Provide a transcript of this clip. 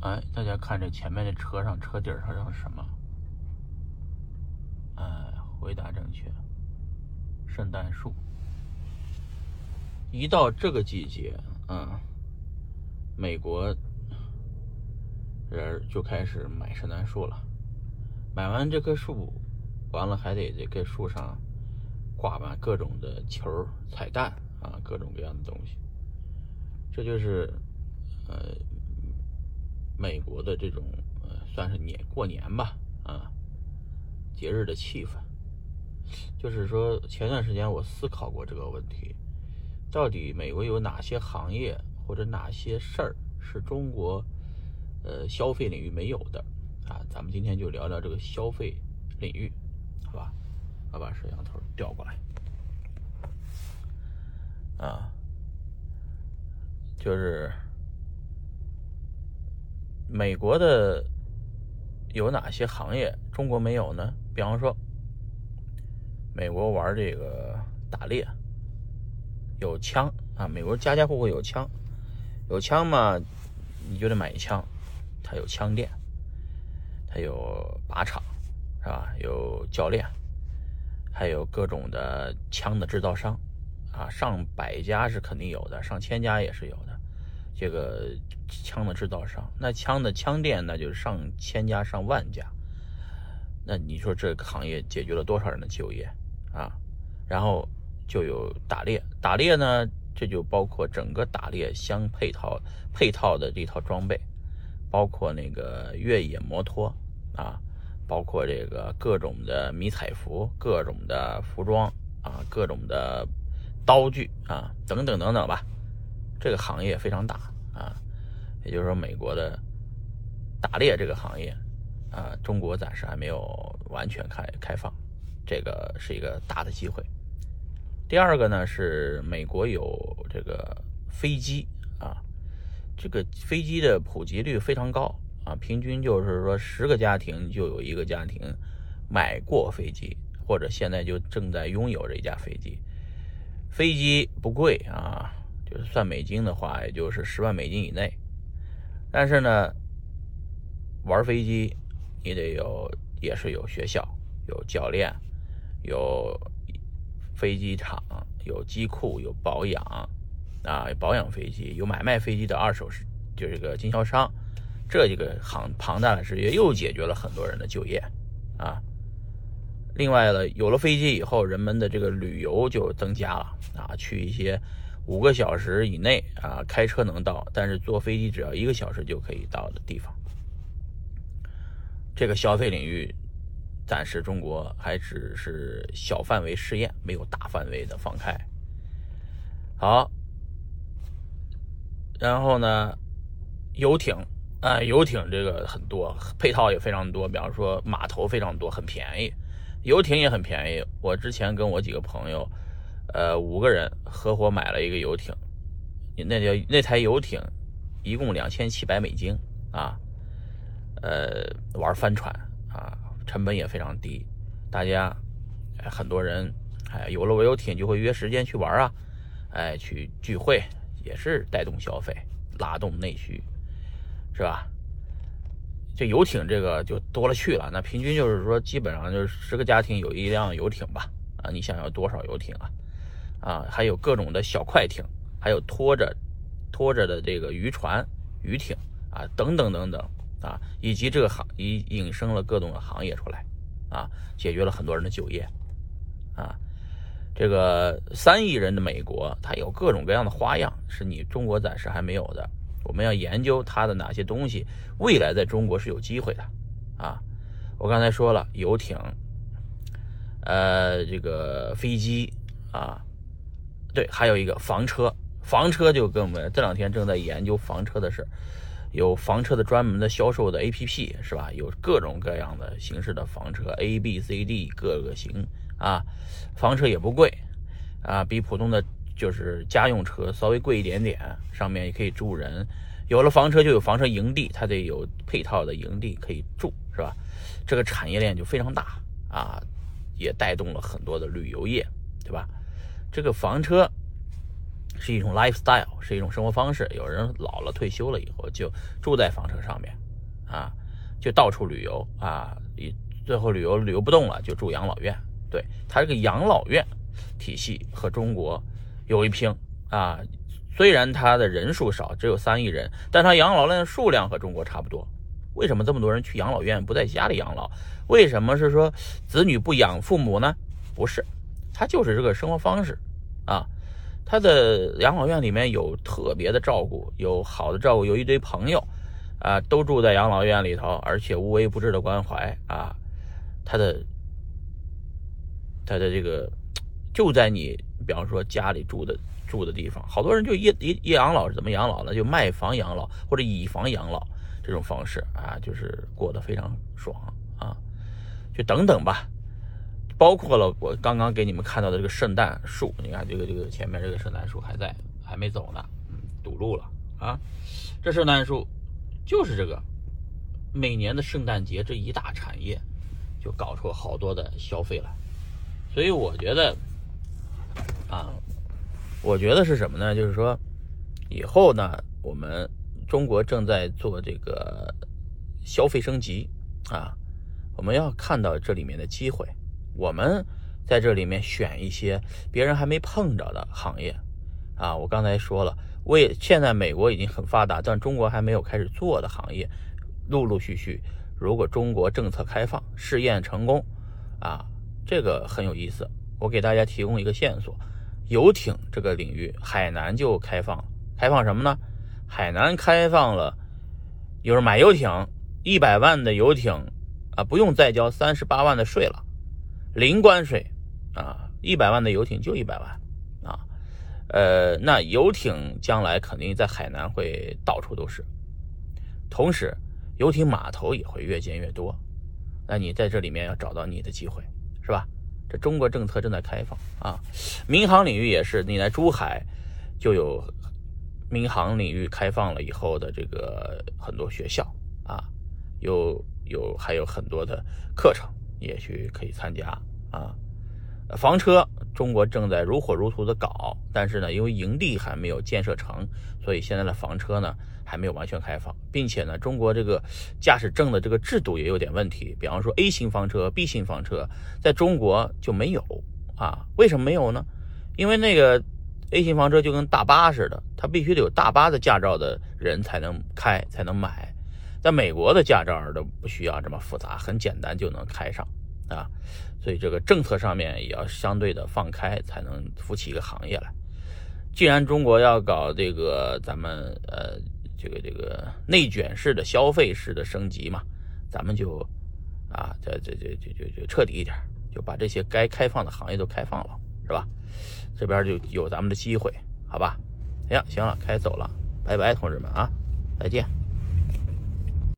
哎，大家看这前面的车上车顶上是什么？哎，回答正确，圣诞树。一到这个季节，嗯，美国人就开始买圣诞树了。买完这棵树，完了还得这个树上挂满各种的球、彩蛋啊，各种各样的东西。这就是呃。美国的这种呃，算是年过年吧，啊，节日的气氛，就是说前段时间我思考过这个问题，到底美国有哪些行业或者哪些事儿是中国呃消费领域没有的啊？咱们今天就聊聊这个消费领域，好吧？我把摄像头调过来，啊，就是。美国的有哪些行业中国没有呢？比方说，美国玩这个打猎，有枪啊，美国家家户户有枪，有枪嘛，你就得买枪，它有枪店，它有靶场，是吧？有教练，还有各种的枪的制造商，啊，上百家是肯定有的，上千家也是有的。这个枪的制造商，那枪的枪店，那就是上千家、上万家。那你说这个行业解决了多少人的就业啊？然后就有打猎，打猎呢，这就包括整个打猎相配套配套的这套装备，包括那个越野摩托啊，包括这个各种的迷彩服、各种的服装啊、各种的刀具啊，等等等等吧。这个行业非常大啊，也就是说，美国的打猎这个行业啊，中国暂时还没有完全开开放，这个是一个大的机会。第二个呢是美国有这个飞机啊，这个飞机的普及率非常高啊，平均就是说十个家庭就有一个家庭买过飞机，或者现在就正在拥有这一架飞机。飞机不贵啊。就是算美金的话，也就是十万美金以内。但是呢，玩飞机你得有，也是有学校、有教练、有飞机场、有机库、有保养啊，保养飞机，有买卖飞机的二手是就这个经销商。这几个行庞大的事业又解决了很多人的就业啊。另外呢，有了飞机以后，人们的这个旅游就增加了啊，去一些。五个小时以内啊，开车能到，但是坐飞机只要一个小时就可以到的地方。这个消费领域暂时中国还只是小范围试验，没有大范围的放开。好，然后呢，游艇啊，游艇这个很多，配套也非常多，比方说码头非常多，很便宜，游艇也很便宜。我之前跟我几个朋友。呃，五个人合伙买了一个游艇，那叫那台游艇，一共两千七百美金啊。呃，玩帆船啊，成本也非常低，大家很多人哎有了游艇就会约时间去玩啊，哎去聚会也是带动消费，拉动内需，是吧？这游艇这个就多了去了，那平均就是说基本上就是十个家庭有一辆游艇吧？啊，你想要多少游艇啊？啊，还有各种的小快艇，还有拖着拖着的这个渔船、渔艇啊，等等等等啊，以及这个行引引生了各种的行业出来啊，解决了很多人的就业啊。这个三亿人的美国，它有各种各样的花样，是你中国暂时还没有的。我们要研究它的哪些东西，未来在中国是有机会的啊。我刚才说了，游艇，呃，这个飞机啊。对，还有一个房车，房车就跟我们这两天正在研究房车的事有房车的专门的销售的 APP 是吧？有各种各样的形式的房车，A、B、C、D 各个型啊，房车也不贵啊，比普通的就是家用车稍微贵一点点，上面也可以住人。有了房车就有房车营地，它得有配套的营地可以住是吧？这个产业链就非常大啊，也带动了很多的旅游业，对吧？这个房车是一种 lifestyle，是一种生活方式。有人老了退休了以后就住在房车上面，啊，就到处旅游啊，最后旅游旅游不动了就住养老院。对，它这个养老院体系和中国有一拼啊。虽然它的人数少，只有三亿人，但它养老院的数量和中国差不多。为什么这么多人去养老院不在家里养老？为什么是说子女不养父母呢？不是，他就是这个生活方式啊。他的养老院里面有特别的照顾，有好的照顾，有一堆朋友啊，都住在养老院里头，而且无微不至的关怀啊。他的他的这个就在你，比方说家里住的住的地方，好多人就一一一养老是怎么养老呢？就卖房养老或者以房养老这种方式啊，就是过得非常爽啊。就等等吧。包括了我刚刚给你们看到的这个圣诞树，你看这个这个前面这个圣诞树还在，还没走呢，嗯，堵路了啊。这圣诞树就是这个每年的圣诞节这一大产业，就搞出好多的消费来。所以我觉得啊，我觉得是什么呢？就是说以后呢，我们中国正在做这个消费升级啊，我们要看到这里面的机会。我们在这里面选一些别人还没碰着的行业，啊，我刚才说了，为现在美国已经很发达，但中国还没有开始做的行业，陆陆续续，如果中国政策开放，试验成功，啊，这个很有意思。我给大家提供一个线索，游艇这个领域，海南就开放，开放什么呢？海南开放了，就是买游艇，一百万的游艇，啊，不用再交三十八万的税了。零关税啊，一百万的游艇就一百万啊，呃，那游艇将来肯定在海南会到处都是，同时游艇码头也会越建越多，那你在这里面要找到你的机会，是吧？这中国政策正在开放啊，民航领域也是，你在珠海就有民航领域开放了以后的这个很多学校啊，有有还有很多的课程。也许可以参加啊，房车中国正在如火如荼的搞，但是呢，因为营地还没有建设成，所以现在的房车呢还没有完全开放，并且呢，中国这个驾驶证的这个制度也有点问题。比方说 A 型房车、B 型房车在中国就没有啊？为什么没有呢？因为那个 A 型房车就跟大巴似的，它必须得有大巴的驾照的人才能开才能买。在美国的驾照都不需要这么复杂，很简单就能开上啊，所以这个政策上面也要相对的放开，才能扶起一个行业来。既然中国要搞这个咱们呃这个这个内卷式的消费式的升级嘛，咱们就啊这这这这就就彻底一点，就把这些该开放的行业都开放了，是吧？这边就有咱们的机会，好吧？行行了，开走了，拜拜，同志们啊，再见。